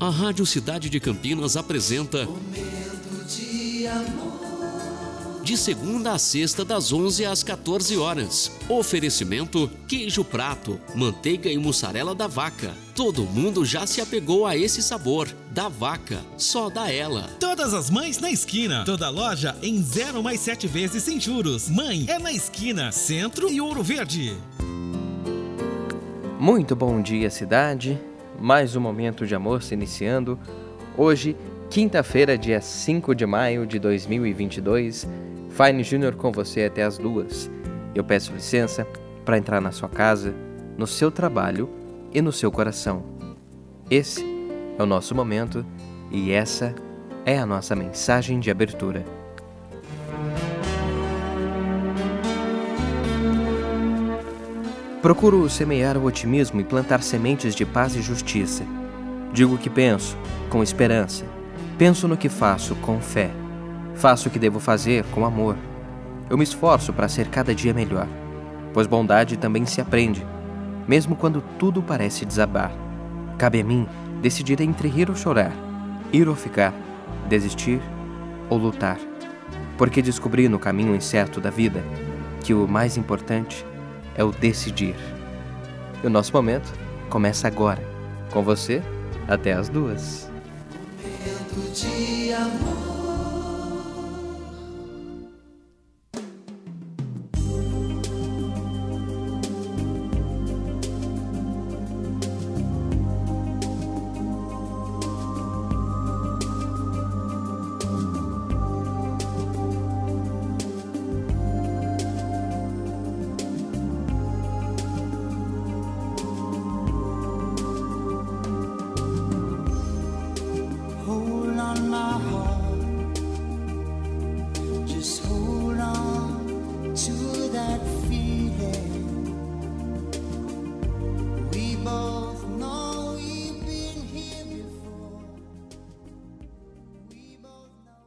A Rádio Cidade de Campinas apresenta Momento de amor. de segunda a sexta das 11 às 14 horas. Oferecimento queijo prato, manteiga e mussarela da vaca. Todo mundo já se apegou a esse sabor. Da vaca, só da ela. Todas as mães na esquina. Toda loja em 0 mais 7 vezes sem juros. Mãe é na esquina, Centro e Ouro Verde. Muito bom dia, cidade. Mais um momento de amor se iniciando. Hoje, quinta-feira, dia 5 de maio de 2022. Fine Júnior com você até as duas. Eu peço licença para entrar na sua casa, no seu trabalho e no seu coração. Esse é o nosso momento e essa é a nossa mensagem de abertura. Procuro semear o otimismo e plantar sementes de paz e justiça. Digo o que penso, com esperança. Penso no que faço, com fé. Faço o que devo fazer, com amor. Eu me esforço para ser cada dia melhor, pois bondade também se aprende, mesmo quando tudo parece desabar. Cabe a mim decidir entre rir ou chorar, ir ou ficar, desistir ou lutar. Porque descobri no caminho incerto da vida que o mais importante é o decidir. E o nosso momento começa agora. Com você, até as duas. De amor.